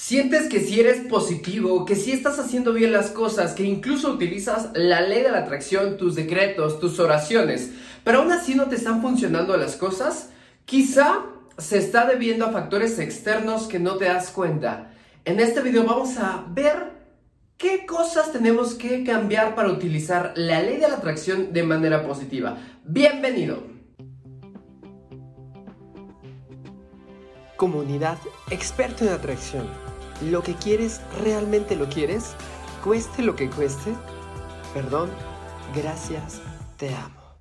Sientes que si eres positivo, que si estás haciendo bien las cosas, que incluso utilizas la ley de la atracción, tus decretos, tus oraciones, pero aún así no te están funcionando las cosas, quizá se está debiendo a factores externos que no te das cuenta. En este video vamos a ver qué cosas tenemos que cambiar para utilizar la ley de la atracción de manera positiva. Bienvenido. Comunidad experto en atracción. ¿Lo que quieres realmente lo quieres? Cueste lo que cueste. Perdón, gracias, te amo.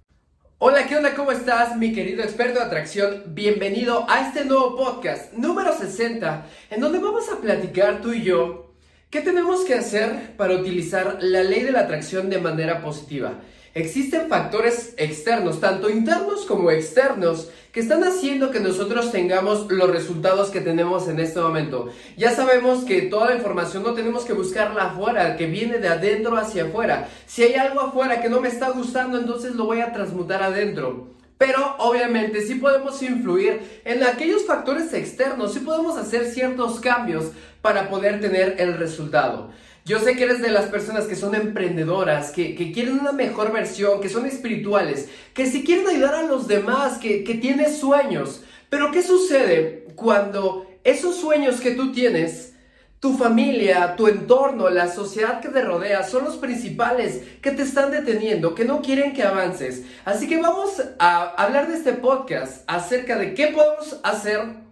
Hola, ¿qué onda? ¿Cómo estás, mi querido experto de atracción? Bienvenido a este nuevo podcast número 60, en donde vamos a platicar tú y yo qué tenemos que hacer para utilizar la ley de la atracción de manera positiva. Existen factores externos, tanto internos como externos, que están haciendo que nosotros tengamos los resultados que tenemos en este momento. Ya sabemos que toda la información no tenemos que buscarla afuera, que viene de adentro hacia afuera. Si hay algo afuera que no me está gustando, entonces lo voy a transmutar adentro. Pero obviamente sí podemos influir en aquellos factores externos, sí podemos hacer ciertos cambios para poder tener el resultado. Yo sé que eres de las personas que son emprendedoras, que, quieren una mejor versión, que son espirituales, que si quieren ayudar a los demás, que, que tienes sueños. Pero ¿qué sucede cuando esos sueños que tú tienes, tu familia, tu entorno, la sociedad que te rodea son los principales que te están deteniendo, que no quieren que avances? Así que vamos a hablar de este podcast acerca de qué podemos hacer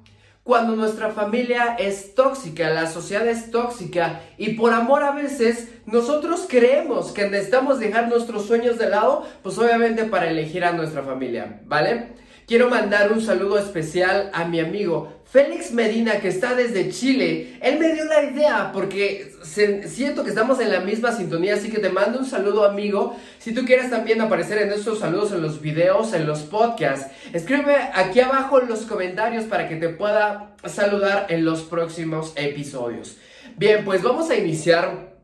cuando nuestra familia es tóxica, la sociedad es tóxica y por amor a veces nosotros creemos que necesitamos dejar nuestros sueños de lado, pues obviamente para elegir a nuestra familia, ¿vale? Quiero mandar un saludo especial a mi amigo Félix Medina, que está desde Chile. Él me dio la idea porque siento que estamos en la misma sintonía, así que te mando un saludo, amigo. Si tú quieres también aparecer en estos saludos en los videos, en los podcasts, escríbeme aquí abajo en los comentarios para que te pueda saludar en los próximos episodios. Bien, pues vamos a iniciar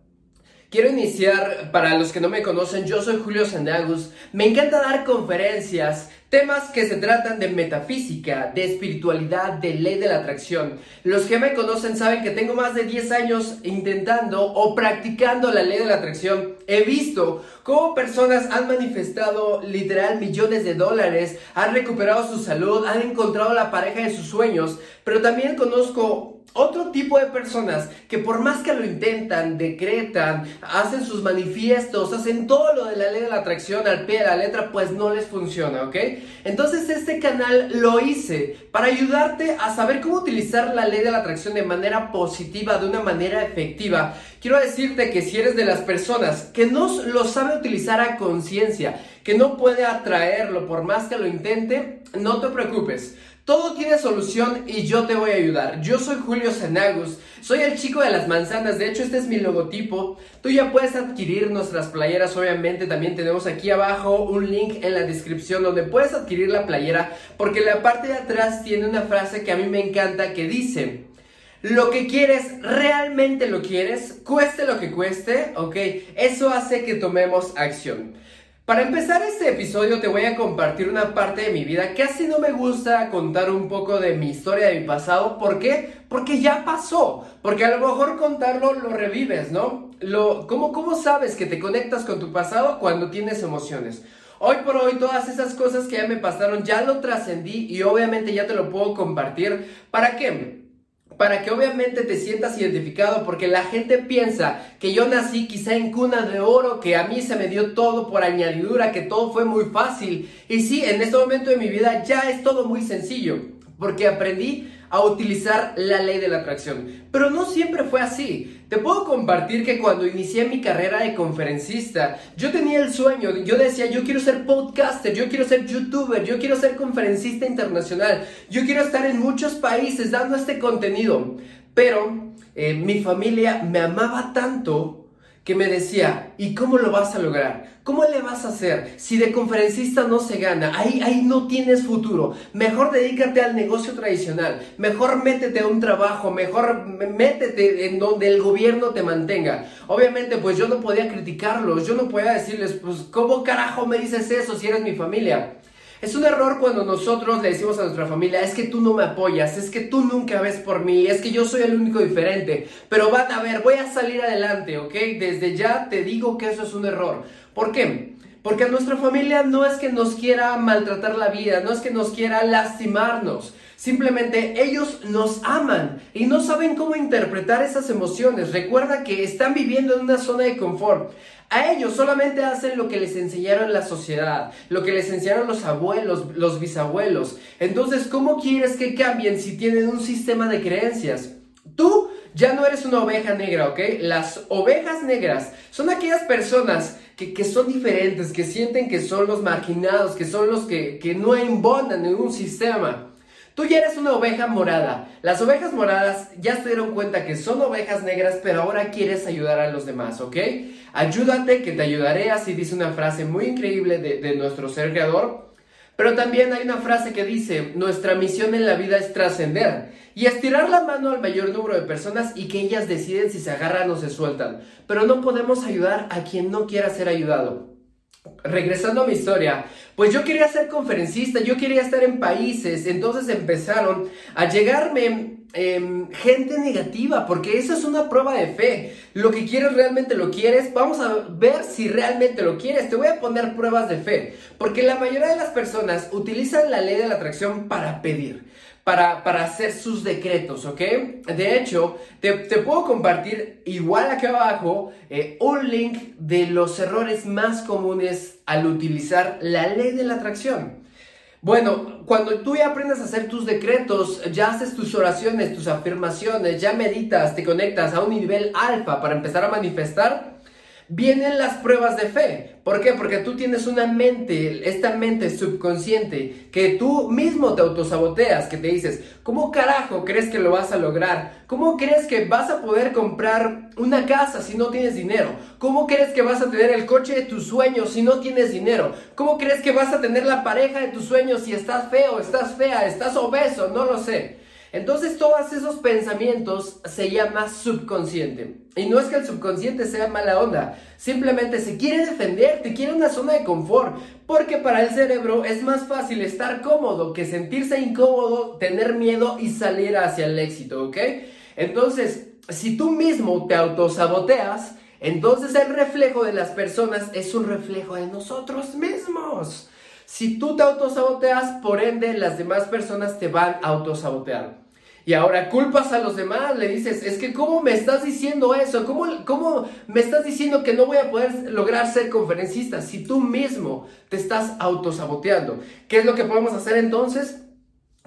Quiero iniciar, para los que no me conocen, yo soy Julio Sandagus. Me encanta dar conferencias, temas que se tratan de metafísica, de espiritualidad, de ley de la atracción. Los que me conocen saben que tengo más de 10 años intentando o practicando la ley de la atracción. He visto cómo personas han manifestado literal millones de dólares, han recuperado su salud, han encontrado la pareja de sus sueños, pero también conozco otro tipo de personas que por más que lo intentan, decretan, hacen sus manifiestos, hacen todo lo de la ley de la atracción al pie de la letra, pues no les funciona, ¿ok? Entonces este canal lo hice para ayudarte a saber cómo utilizar la ley de la atracción de manera positiva, de una manera efectiva. Quiero decirte que si eres de las personas que no lo sabe utilizar a conciencia, que no puede atraerlo por más que lo intente, no te preocupes. Todo tiene solución y yo te voy a ayudar. Yo soy Julio Senagus, soy el chico de las manzanas, de hecho este es mi logotipo. Tú ya puedes adquirir nuestras playeras, obviamente también tenemos aquí abajo un link en la descripción donde puedes adquirir la playera porque la parte de atrás tiene una frase que a mí me encanta que dice... Lo que quieres, realmente lo quieres, cueste lo que cueste, ¿ok? Eso hace que tomemos acción. Para empezar este episodio te voy a compartir una parte de mi vida así no me gusta contar un poco de mi historia, de mi pasado. ¿Por qué? Porque ya pasó. Porque a lo mejor contarlo lo revives, ¿no? Lo, ¿cómo, ¿Cómo sabes que te conectas con tu pasado cuando tienes emociones? Hoy por hoy todas esas cosas que ya me pasaron ya lo trascendí y obviamente ya te lo puedo compartir. ¿Para qué? Para que obviamente te sientas identificado, porque la gente piensa que yo nací quizá en cuna de oro, que a mí se me dio todo por añadidura, que todo fue muy fácil. Y sí, en este momento de mi vida ya es todo muy sencillo, porque aprendí a utilizar la ley de la atracción. Pero no siempre fue así. Te puedo compartir que cuando inicié mi carrera de conferencista, yo tenía el sueño, yo decía, yo quiero ser podcaster, yo quiero ser youtuber, yo quiero ser conferencista internacional, yo quiero estar en muchos países dando este contenido. Pero eh, mi familia me amaba tanto que me decía, ¿y cómo lo vas a lograr? ¿Cómo le vas a hacer? Si de conferencista no se gana, ahí, ahí no tienes futuro. Mejor dedícate al negocio tradicional, mejor métete a un trabajo, mejor métete en donde el gobierno te mantenga. Obviamente, pues yo no podía criticarlos, yo no podía decirles, pues, ¿cómo carajo me dices eso si eres mi familia? Es un error cuando nosotros le decimos a nuestra familia, es que tú no me apoyas, es que tú nunca ves por mí, es que yo soy el único diferente, pero van a ver, voy a salir adelante, ¿ok? Desde ya te digo que eso es un error. ¿Por qué? Porque a nuestra familia no es que nos quiera maltratar la vida, no es que nos quiera lastimarnos. Simplemente ellos nos aman y no saben cómo interpretar esas emociones. Recuerda que están viviendo en una zona de confort. A ellos solamente hacen lo que les enseñaron la sociedad, lo que les enseñaron los abuelos, los bisabuelos. Entonces, ¿cómo quieres que cambien si tienen un sistema de creencias? Tú ya no eres una oveja negra, ¿ok? Las ovejas negras son aquellas personas que, son diferentes, que sienten que son los marginados, que son los que, que no embonan en un sistema. Tú ya eres una oveja morada. Las ovejas moradas ya se dieron cuenta que son ovejas negras, pero ahora quieres ayudar a los demás, ¿ok? Ayúdate, que te ayudaré, así dice una frase muy increíble de, nuestro ser creador. Pero también hay una frase que dice, nuestra misión en la vida es trascender y estirar la mano al mayor número de personas y que ellas deciden si se agarran o se sueltan. Pero no podemos ayudar a quien no quiera ser ayudado regresando a mi historia, pues yo quería ser conferencista, yo quería estar en países, entonces empezaron a llegarme em, gente negativa, porque eso es una prueba de fe. Lo que quieres realmente lo quieres, vamos a ver si realmente lo quieres. Te voy a poner pruebas de fe, porque la mayoría de las personas utilizan la ley de la atracción para pedir para, hacer sus decretos, ¿ok? De hecho, te, puedo compartir igual aquí abajo eh, un link de los errores más comunes al utilizar la ley de la atracción. Bueno, cuando tú ya aprendes a hacer tus decretos, ya haces tus oraciones, tus afirmaciones, ya meditas, te conectas a un nivel alfa para empezar a manifestar, vienen las pruebas de fe. ¿Por qué? Porque tú tienes una mente, esta mente subconsciente, que tú mismo te autosaboteas, que te dices, ¿cómo carajo crees que lo vas a lograr? ¿Cómo crees que vas a poder comprar una casa si no tienes dinero? ¿Cómo crees que vas a tener el coche de tus sueños si no tienes dinero? ¿Cómo crees que vas a tener la pareja de tus sueños si estás feo, estás fea, estás obeso? No lo sé. Entonces todos esos pensamientos se llama subconsciente. Y no es que el subconsciente sea mala onda, simplemente se quiere defender, te quiere una zona de confort, porque para el cerebro es más fácil estar cómodo que sentirse incómodo, tener miedo y salir hacia el éxito, ¿ok? Entonces, si tú mismo te autosaboteas, entonces el reflejo de las personas es un reflejo de nosotros mismos. Si tú te autosaboteas, por ende las demás personas te van a autosabotear. Y ahora culpas a los demás, le dices, es que ¿cómo me estás diciendo eso? ¿Cómo, ¿Cómo me estás diciendo que no voy a poder lograr ser conferencista si tú mismo te estás autosaboteando? ¿Qué es lo que podemos hacer entonces?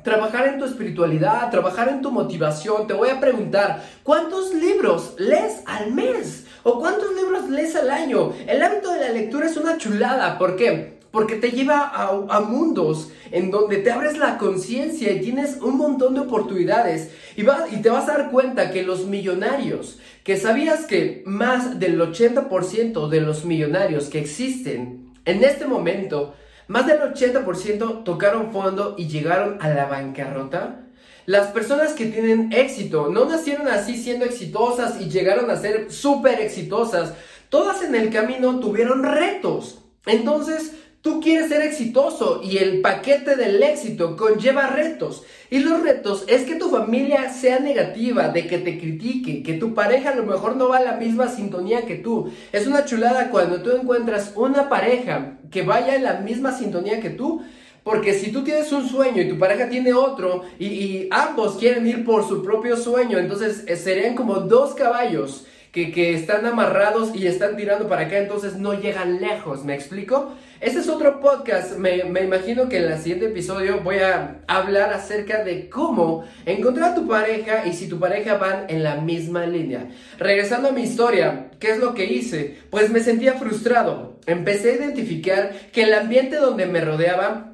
Trabajar en tu espiritualidad, trabajar en tu motivación. Te voy a preguntar, ¿cuántos libros lees al mes? ¿O cuántos libros lees al año? El hábito de la lectura es una chulada. ¿Por qué? Porque te lleva a, mundos en donde te abres la conciencia y tienes un montón de oportunidades y, y te vas a dar cuenta que los millonarios, que sabías que más del 80% de los millonarios que existen en este momento, más del 80% tocaron fondo y llegaron a la bancarrota. Las personas que tienen éxito no nacieron así siendo exitosas y llegaron a ser súper exitosas. Todas en el camino tuvieron retos. Entonces, Tú quieres ser exitoso y el paquete del éxito conlleva retos. Y los retos es que tu familia sea negativa, de que te critique, que tu pareja a lo mejor no va a la misma sintonía que tú. Es una chulada cuando tú encuentras una pareja que vaya en la misma sintonía que tú. Porque si tú tienes un sueño y tu pareja tiene otro y, ambos quieren ir por su propio sueño, entonces eh, serían como dos caballos que, están amarrados y están tirando para acá, entonces no llegan lejos, ¿me explico? Este es otro podcast, me, me, imagino que en el siguiente episodio voy a hablar acerca de cómo encontrar a tu pareja y si tu pareja van en la misma línea. Regresando a mi historia, ¿qué es lo que hice? Pues me sentía frustrado. Empecé a identificar que el ambiente donde me rodeaba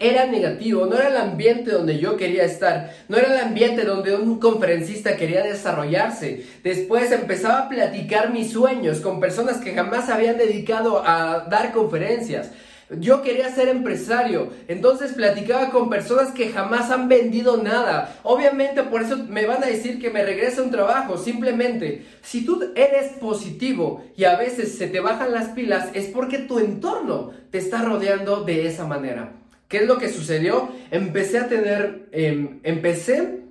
era negativo, no era el ambiente donde yo quería estar, no era el ambiente donde un conferencista quería desarrollarse. Después empezaba a platicar mis sueños con personas que jamás habían dedicado a dar conferencias. Yo quería ser empresario, entonces platicaba con personas que jamás han vendido nada. Obviamente por eso me van a decir que me regrese un trabajo. Simplemente, si tú eres positivo y a veces se te bajan las pilas, es porque tu entorno te está rodeando de esa manera. ¿Qué es lo que sucedió? Empecé a tener, em, empecé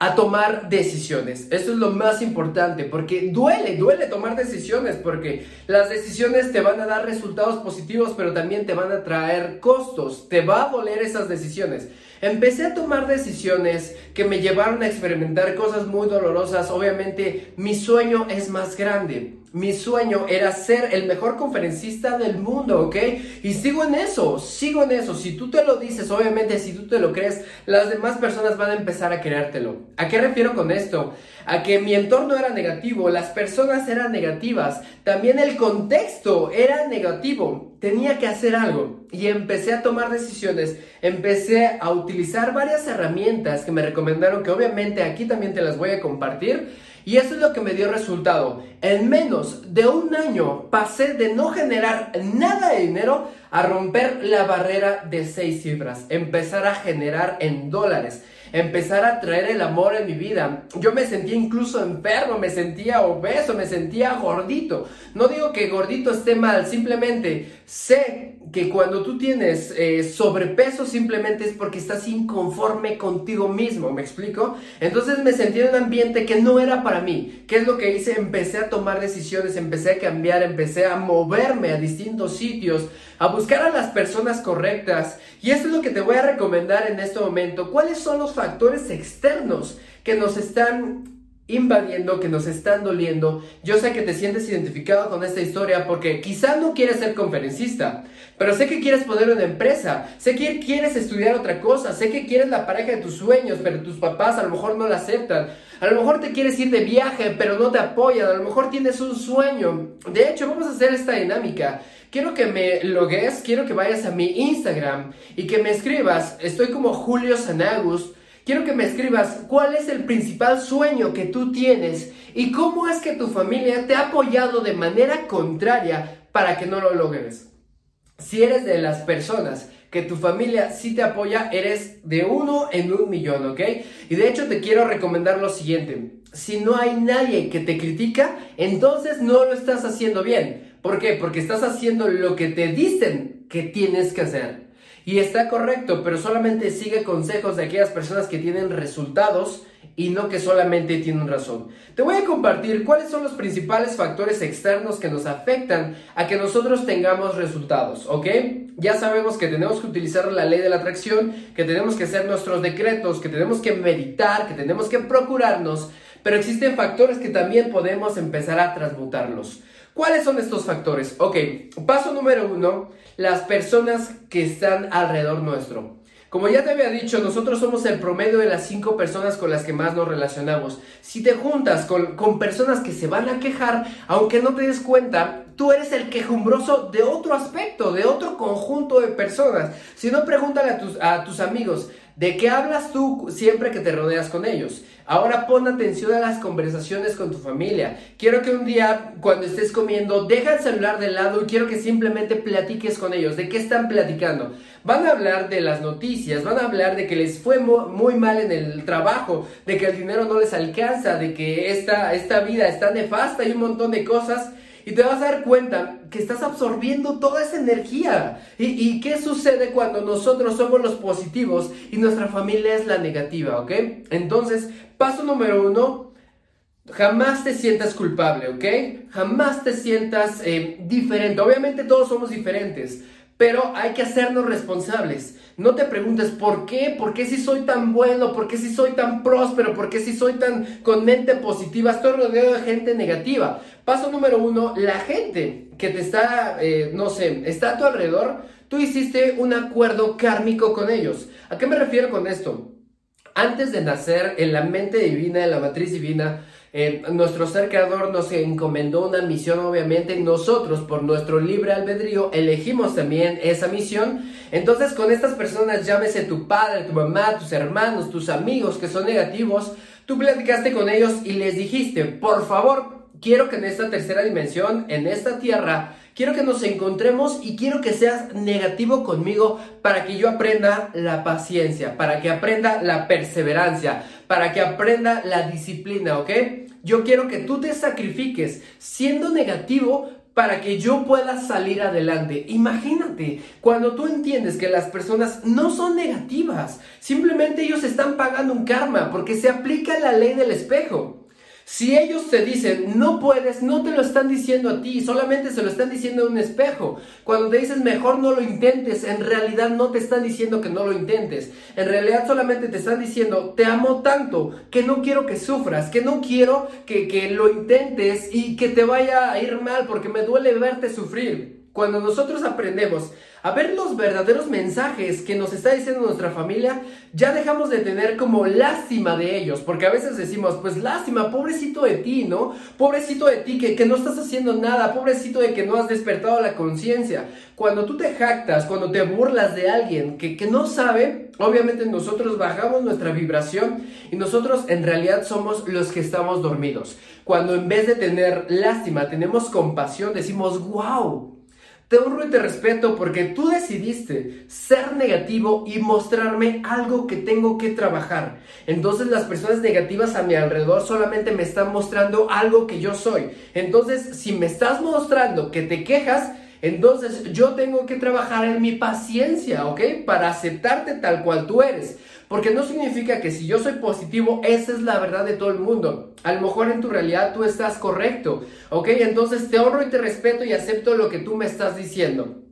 a tomar decisiones. Eso es lo más importante, porque duele, duele tomar decisiones, porque las decisiones te van a dar resultados positivos, pero también te van a traer costos. Te va a doler esas decisiones. Empecé a tomar decisiones que me llevaron a experimentar cosas muy dolorosas. Obviamente mi sueño es más grande. Mi sueño era ser el mejor conferencista del mundo, ¿ok? Y sigo en eso, sigo en eso. Si tú te lo dices, obviamente si tú te lo crees, las demás personas van a empezar a creértelo. ¿A qué refiero con esto? A que mi entorno era negativo, las personas eran negativas, también el contexto era negativo. Tenía que hacer algo y empecé a tomar decisiones, empecé a utilizar varias herramientas que me recomendaron que obviamente aquí también te las voy a compartir y eso es lo que me dio resultado. En menos de un año pasé de no generar nada de dinero a romper la barrera de seis cifras, empezar a generar en dólares empezar a traer el amor en mi vida. Yo me sentía incluso enfermo, me sentía obeso, me sentía gordito. No digo que gordito esté mal, simplemente sé que cuando tú tienes eh, sobrepeso simplemente es porque estás inconforme contigo mismo, ¿me explico? Entonces me sentí en un ambiente que no era para mí. ¿Qué es lo que hice? Empecé a tomar decisiones, empecé a cambiar, empecé a moverme a distintos sitios, a buscar a las personas correctas. Y esto es lo que te voy a recomendar en este momento. ¿Cuáles son los factores externos que nos están invadiendo, que nos están doliendo. Yo sé que te sientes identificado con esta historia porque quizá no quieres ser conferencista, pero sé que quieres poner una empresa, sé que quieres estudiar otra cosa, sé que quieres la pareja de tus sueños, pero tus papás a lo mejor no la aceptan. A lo mejor te quieres ir de viaje, pero no te apoyan. A lo mejor tienes un sueño. De hecho, vamos a hacer esta dinámica. Quiero que me logues, quiero que vayas a mi Instagram y que me escribas. Estoy como Julio Sanagus quiero que me escribas cuál es el principal sueño que tú tienes y cómo es que tu familia te ha apoyado de manera contraria para que no lo logres. Si eres de las personas que tu familia sí te apoya, eres de uno en un millón, ¿ok? Y de hecho te quiero recomendar lo siguiente. Si no hay nadie que te critica, entonces no lo estás haciendo bien. ¿Por qué? Porque estás haciendo lo que te dicen que tienes que hacer. Y está correcto, pero solamente sigue consejos de aquellas personas que tienen resultados y no que solamente tienen razón. Te voy a compartir cuáles son los principales factores externos que nos afectan a que nosotros tengamos resultados, ¿ok? Ya sabemos que tenemos que utilizar la ley de la atracción, que tenemos que hacer nuestros decretos, que tenemos que meditar, que tenemos que procurarnos, pero existen factores que también podemos empezar a transmutarlos. ¿Cuáles son estos factores? Ok, paso número uno, las personas que están alrededor nuestro. Como ya te había dicho, nosotros somos el promedio de las cinco personas con las que más nos relacionamos. Si te juntas con, con, personas que se van a quejar, aunque no te des cuenta, tú eres el quejumbroso de otro aspecto, de otro conjunto de personas. Si no, pregúntale a tus, a tus amigos, ¿de qué hablas tú siempre que te rodeas con ellos? Ahora pon atención a las conversaciones con tu familia. Quiero que un día, cuando estés comiendo, deja el celular de lado y quiero que simplemente platiques con ellos. ¿De qué están platicando? Van a hablar de las noticias, van a hablar de que les fue muy mal en el trabajo, de que el dinero no les alcanza, de que esta, esta vida está nefasta y un montón de cosas y te vas a dar cuenta que estás absorbiendo toda esa energía. ¿Y, qué sucede cuando nosotros somos los positivos y nuestra familia es la negativa, ok? Entonces, paso número uno, jamás te sientas culpable, ¿ok? Jamás te sientas eh, diferente. Obviamente todos somos diferentes, pero hay que hacernos responsables. No te preguntes por qué, por qué si soy tan bueno, por qué si soy tan próspero, por qué si soy tan con mente positiva, estoy rodeado de gente negativa. Paso número uno, la gente que te está, eh, no sé, está a tu alrededor, tú hiciste un acuerdo kármico con ellos. ¿A qué me refiero con esto? Antes de nacer en la mente divina, en la matriz divina, nuestro ser creador nos encomendó una misión, obviamente, nosotros, por nuestro libre albedrío, elegimos también esa misión. Entonces, con estas personas, llámese tu padre, tu mamá, tus hermanos, tus amigos que son negativos, tú platicaste con ellos y les dijiste, por favor, quiero que en esta tercera dimensión, en esta tierra, quiero que nos encontremos y quiero que seas negativo conmigo para que yo aprenda la paciencia, para que aprenda la perseverancia, para que aprenda la disciplina, ¿ok? Yo quiero que tú te sacrifiques siendo negativo para que yo pueda salir adelante. Imagínate, cuando tú entiendes que las personas no son negativas, simplemente ellos están pagando un karma porque se aplica la ley del espejo. Si ellos te dicen no puedes, no te lo están diciendo a ti, solamente se lo están diciendo a un espejo. Cuando te dicen mejor no lo intentes, en realidad no te están diciendo que no lo intentes. En realidad solamente te están diciendo te amo tanto que no quiero que sufras, que no quiero que, que lo intentes y que te vaya a ir mal porque me duele verte sufrir. Cuando nosotros aprendemos a ver los verdaderos mensajes que nos está diciendo nuestra familia, ya dejamos de tener como lástima de ellos, porque a veces decimos, pues lástima, pobrecito de ti, ¿no? Pobrecito de ti que, que no estás haciendo nada, pobrecito de que no has despertado la conciencia. Cuando tú te jactas, cuando te burlas de alguien que, que no sabe, obviamente nosotros bajamos nuestra vibración y nosotros en realidad somos los que estamos dormidos. Cuando en vez de tener lástima, tenemos compasión, decimos, wow te honro y te respeto porque tú decidiste ser negativo y mostrarme algo que tengo que trabajar. Entonces las personas negativas a mi alrededor solamente me están mostrando algo que yo soy. Entonces si me estás mostrando que te quejas, entonces yo tengo que trabajar en mi paciencia, ¿ok? Para aceptarte tal cual tú eres. Porque no significa que si yo soy positivo, esa es la verdad de todo el mundo. A lo mejor en tu realidad tú estás correcto, ¿ok? Entonces te honro y te respeto y acepto lo que tú me estás diciendo.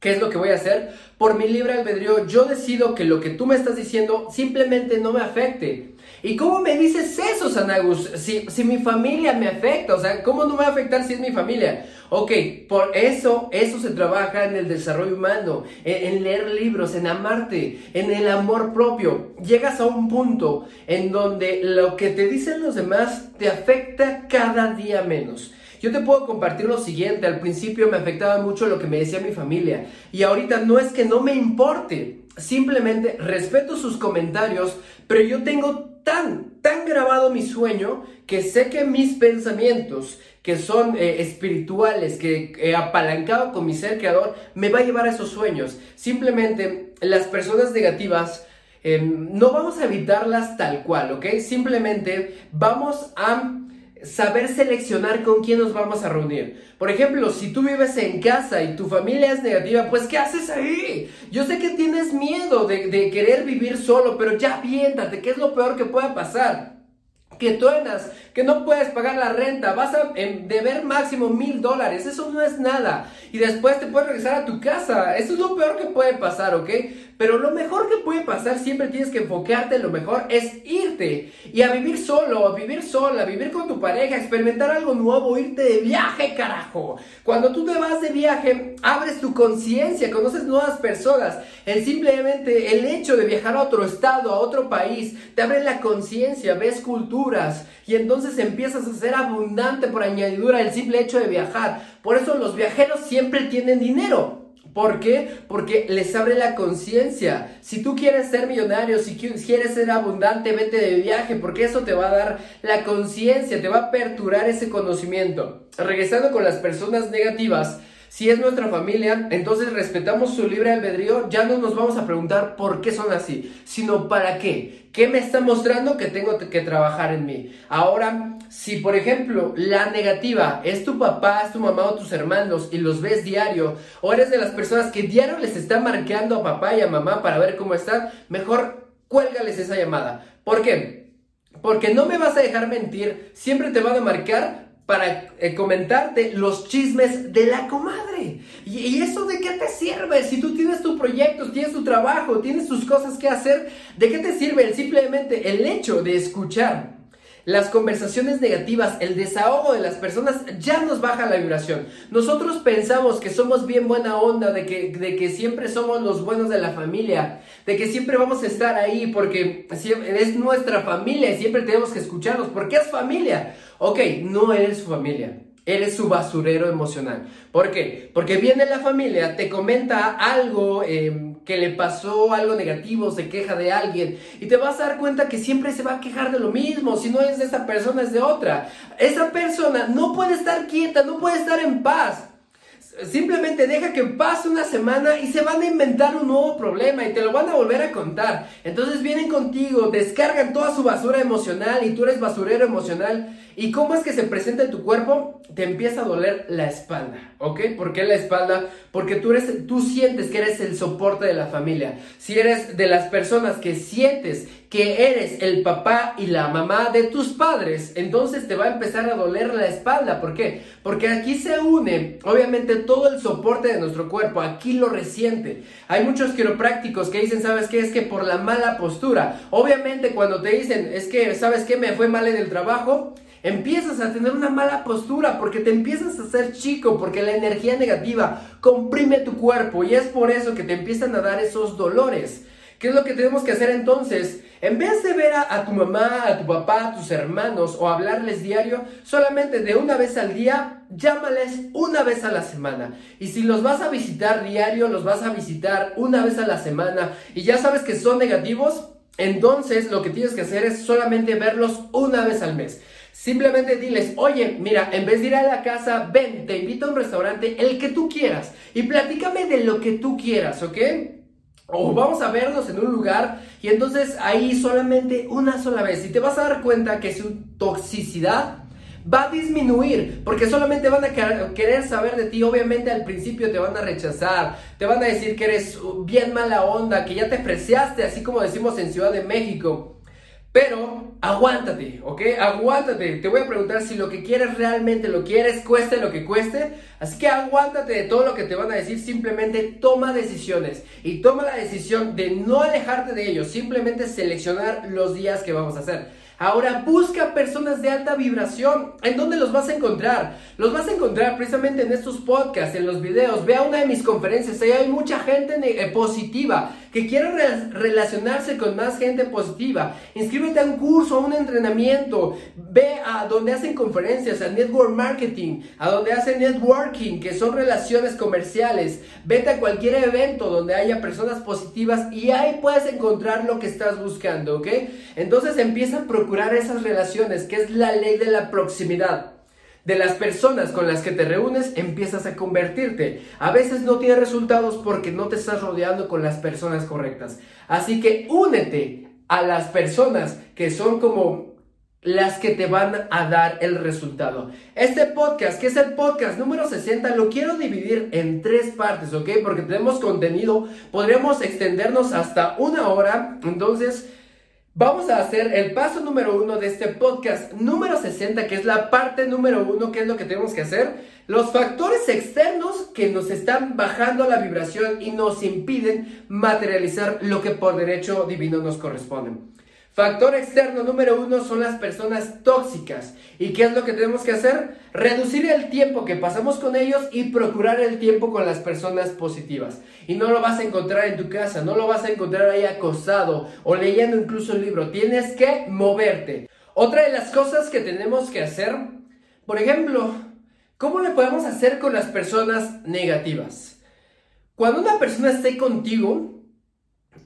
¿Qué es lo que voy a hacer? Por mi libre albedrío, yo decido que lo que tú me estás diciendo simplemente no me afecte. ¿Y cómo me dices eso, Sanagus? Si, si mi familia me afecta, o sea, ¿cómo no me va a afectar si es mi familia? Ok, por eso, eso se trabaja en el desarrollo humano, en, en, leer libros, en amarte, en el amor propio. Llegas a un punto en donde lo que te dicen los demás te afecta cada día menos. Yo te puedo compartir lo siguiente, al principio me afectaba mucho lo que me decía mi familia y ahorita no es que no me importe, simplemente respeto sus comentarios, pero yo tengo tan, tan grabado mi sueño que sé que mis pensamientos, que son eh, espirituales, que he apalancado con mi ser creador, me va a llevar a esos sueños. Simplemente las personas negativas em, no vamos a evitarlas tal cual, ¿ok? Simplemente vamos a saber seleccionar con quién nos vamos a reunir. Por ejemplo, si tú vives en casa y tu familia es negativa, pues ¿qué haces ahí? Yo sé que tienes miedo de, querer vivir solo, pero ya viéntate, ¿qué es lo peor que pueda pasar? que truenas, que no puedes pagar la renta, vas a deber máximo mil dólares, eso no es nada. Y después te puedes regresar a tu casa, eso es lo peor que puede pasar, ¿ok? Pero lo mejor que puede pasar, siempre tienes que enfocarte, lo mejor es irte y a vivir solo, a vivir sola, a vivir con tu pareja, experimentar algo nuevo, irte de viaje, carajo. Cuando tú te vas de viaje, abres tu conciencia, conoces nuevas personas. El simplemente el hecho de viajar a otro estado, a otro país, te abre la conciencia, ves cultura y entonces empiezas a ser abundante por añadidura el simple hecho de viajar. Por eso los viajeros siempre tienen dinero. ¿Por qué? Porque les abre la conciencia. Si tú quieres ser millonario, si quieres ser abundante, vete de viaje, porque eso te va a dar la conciencia, te va a aperturar ese conocimiento. Regresando con las personas negativas, si es nuestra familia, entonces respetamos su libre albedrío, ya no nos vamos a preguntar por qué son así, sino para qué. ¿Qué me está mostrando que tengo que trabajar en mí? Ahora, si por ejemplo la negativa es tu papá, es tu mamá o tus hermanos y los ves diario, o eres de las personas que diario les está marcando a papá y a mamá para ver cómo están, mejor cuélgales esa llamada. ¿Por qué? Porque no me vas a dejar mentir, siempre te van a marcar para eh, comentarte los chismes de la comadre. ¿Y, ¿Y, eso de qué te sirve? Si tú tienes tu proyecto, tienes tu trabajo, tienes tus cosas que hacer, ¿de qué te sirve simplemente el hecho de escuchar? Las conversaciones negativas, el desahogo de las personas ya nos baja la vibración. Nosotros pensamos que somos bien buena onda, de que, de que siempre somos los buenos de la familia, de que siempre vamos a estar ahí porque es nuestra familia y siempre tenemos que escucharlos porque es familia. Ok, no eres su familia. Eres su basurero emocional. ¿Por qué? Porque viene la familia, te comenta algo eh, que le pasó, algo negativo, se queja de alguien y te vas a dar cuenta que siempre se va a quejar de lo mismo. Si no es de esa persona, es de otra. Esa persona no puede estar quieta, no puede estar en paz. Simplemente deja que pase una semana y se van a inventar un nuevo problema y te lo van a volver a contar. Entonces vienen contigo, descargan toda su basura emocional y tú eres basurero emocional ¿Y cómo es que se presenta en tu cuerpo? Te empieza a doler la espalda, ¿ok? ¿Por qué la espalda? Porque tú, eres, tú sientes que eres el soporte de la familia. Si eres de las personas que sientes que eres el papá y la mamá de tus padres, entonces te va a empezar a doler la espalda. ¿Por qué? Porque aquí se une, obviamente, todo el soporte de nuestro cuerpo. Aquí lo resiente. Hay muchos quiroprácticos que dicen, ¿sabes qué? Es que por la mala postura. Obviamente, cuando te dicen, es que, ¿sabes qué? Me fue mal en el trabajo empiezas a tener una mala postura porque te empiezas a hacer chico, porque la energía negativa comprime tu cuerpo y es por eso que te empiezan a dar esos dolores. ¿Qué es lo que tenemos que hacer entonces? En vez de ver a, tu mamá, a tu papá, a tus hermanos o hablarles diario, solamente de una vez al día, llámales una vez a la semana. Y si los vas a visitar diario, los vas a visitar una vez a la semana y ya sabes que son negativos, entonces lo que tienes que hacer es solamente verlos una vez al mes. Simplemente diles, oye, mira, en vez de ir a la casa, ven, te invito a un restaurante, el que tú quieras, y platícame de lo que tú quieras, ¿ok? O vamos a vernos en un lugar y entonces ahí solamente una sola vez. Y te vas a dar cuenta que su toxicidad va a disminuir, porque solamente van a querer saber de ti, obviamente al principio te van a rechazar, te van a decir que eres bien mala onda, que ya te freseaste, así como decimos en Ciudad de México. Pero aguántate, ¿ok? Aguántate. Te voy a preguntar si lo que quieres realmente lo quieres, cueste lo que cueste. Así que aguántate de todo lo que te van a decir. Simplemente toma decisiones. Y toma la decisión de no alejarte de ellos. Simplemente seleccionar los días que vamos a hacer. Ahora busca personas de alta vibración. ¿En dónde los vas a encontrar? Los vas a encontrar precisamente en estos podcasts, en los videos. Ve a una de mis conferencias. Ahí hay mucha gente eh, positiva que quiere relacionarse con más gente positiva. Inscríbete a un curso, a un entrenamiento. Ve a donde hacen conferencias, a network marketing, a donde hacen networking, que son relaciones comerciales. Vete a cualquier evento donde haya personas positivas y ahí puedes encontrar lo que estás buscando, ¿ok? Entonces empieza a procurar esas relaciones, que es la ley de la proximidad de las personas con las que te reúnes empiezas a convertirte. A veces no tienes resultados porque no te estás rodeando con las personas correctas. Así que únete a las personas que son como las que te van a dar el resultado. Este podcast, que es el podcast número 60, lo quiero dividir en tres partes, ¿ok? Porque tenemos contenido, podríamos extendernos hasta una hora, entonces Vamos a hacer el paso número uno de este podcast número 60, que es la parte número uno, que es lo que tenemos que hacer. Los factores externos que nos están bajando la vibración y nos impiden materializar lo que por derecho divino nos corresponde. Factor externo número uno son las personas tóxicas. ¿Y qué es lo que tenemos que hacer? Reducir el tiempo que pasamos con ellos y procurar el tiempo con las personas positivas. Y no lo vas a encontrar en tu casa, no lo vas a encontrar ahí acostado o leyendo incluso un libro. Tienes que moverte. Otra de las cosas que tenemos que hacer, por ejemplo, ¿cómo le podemos hacer con las personas negativas? Cuando una persona esté contigo,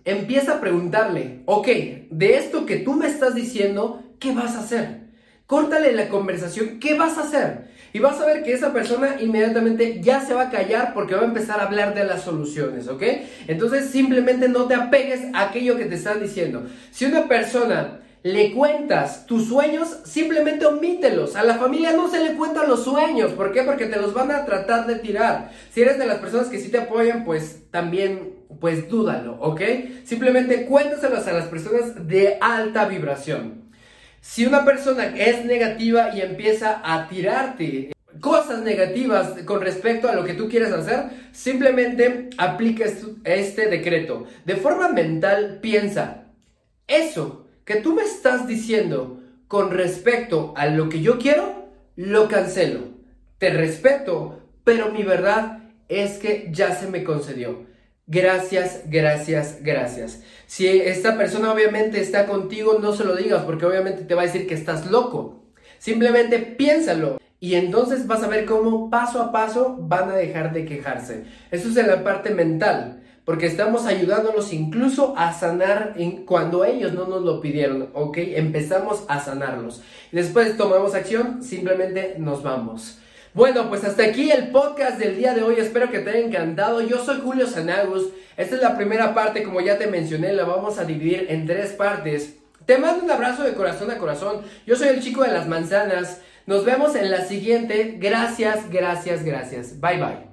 empieza a preguntarle, ok, de esto que tú me estás diciendo, ¿qué vas a hacer? Córtale la conversación, ¿qué vas a hacer? Y vas a ver que esa persona inmediatamente ya se va a callar porque va a empezar a hablar de las soluciones, ¿ok? Entonces simplemente no te apegues a aquello que te están diciendo. Si una persona le cuentas tus sueños, simplemente omítelos. A la familia no se le cuentan los sueños. ¿Por qué? Porque te los van a tratar de tirar. Si eres de las personas que sí te apoyan, pues también, pues dúdalo, ¿ok? Simplemente cuéntaselos a las personas de alta vibración. Si una persona es negativa y empieza a tirarte cosas negativas con respecto a lo que tú quieres hacer, simplemente aplica este decreto. De forma mental, piensa, eso que tú me estás diciendo con respecto a lo que yo quiero, lo cancelo. Te respeto, pero mi verdad es que ya se me concedió. Gracias, gracias, gracias. Si esta persona obviamente está contigo, no se lo digas porque obviamente te va a decir que estás loco. Simplemente piénsalo y entonces vas a ver cómo paso a paso van a dejar de quejarse. Eso es en la parte mental porque estamos ayudándolos incluso a sanar cuando ellos no nos lo pidieron, ¿ok? Empezamos a sanarlos. Después tomamos acción, simplemente nos vamos. Bueno, pues hasta aquí el podcast del día de hoy. Espero que te haya encantado. Yo soy Julio Sanagus. Esta es la primera parte, como ya te mencioné, la vamos a dividir en tres partes. Te mando un abrazo de corazón a corazón. Yo soy el chico de las manzanas. Nos vemos en la siguiente. Gracias, gracias, gracias. Bye bye.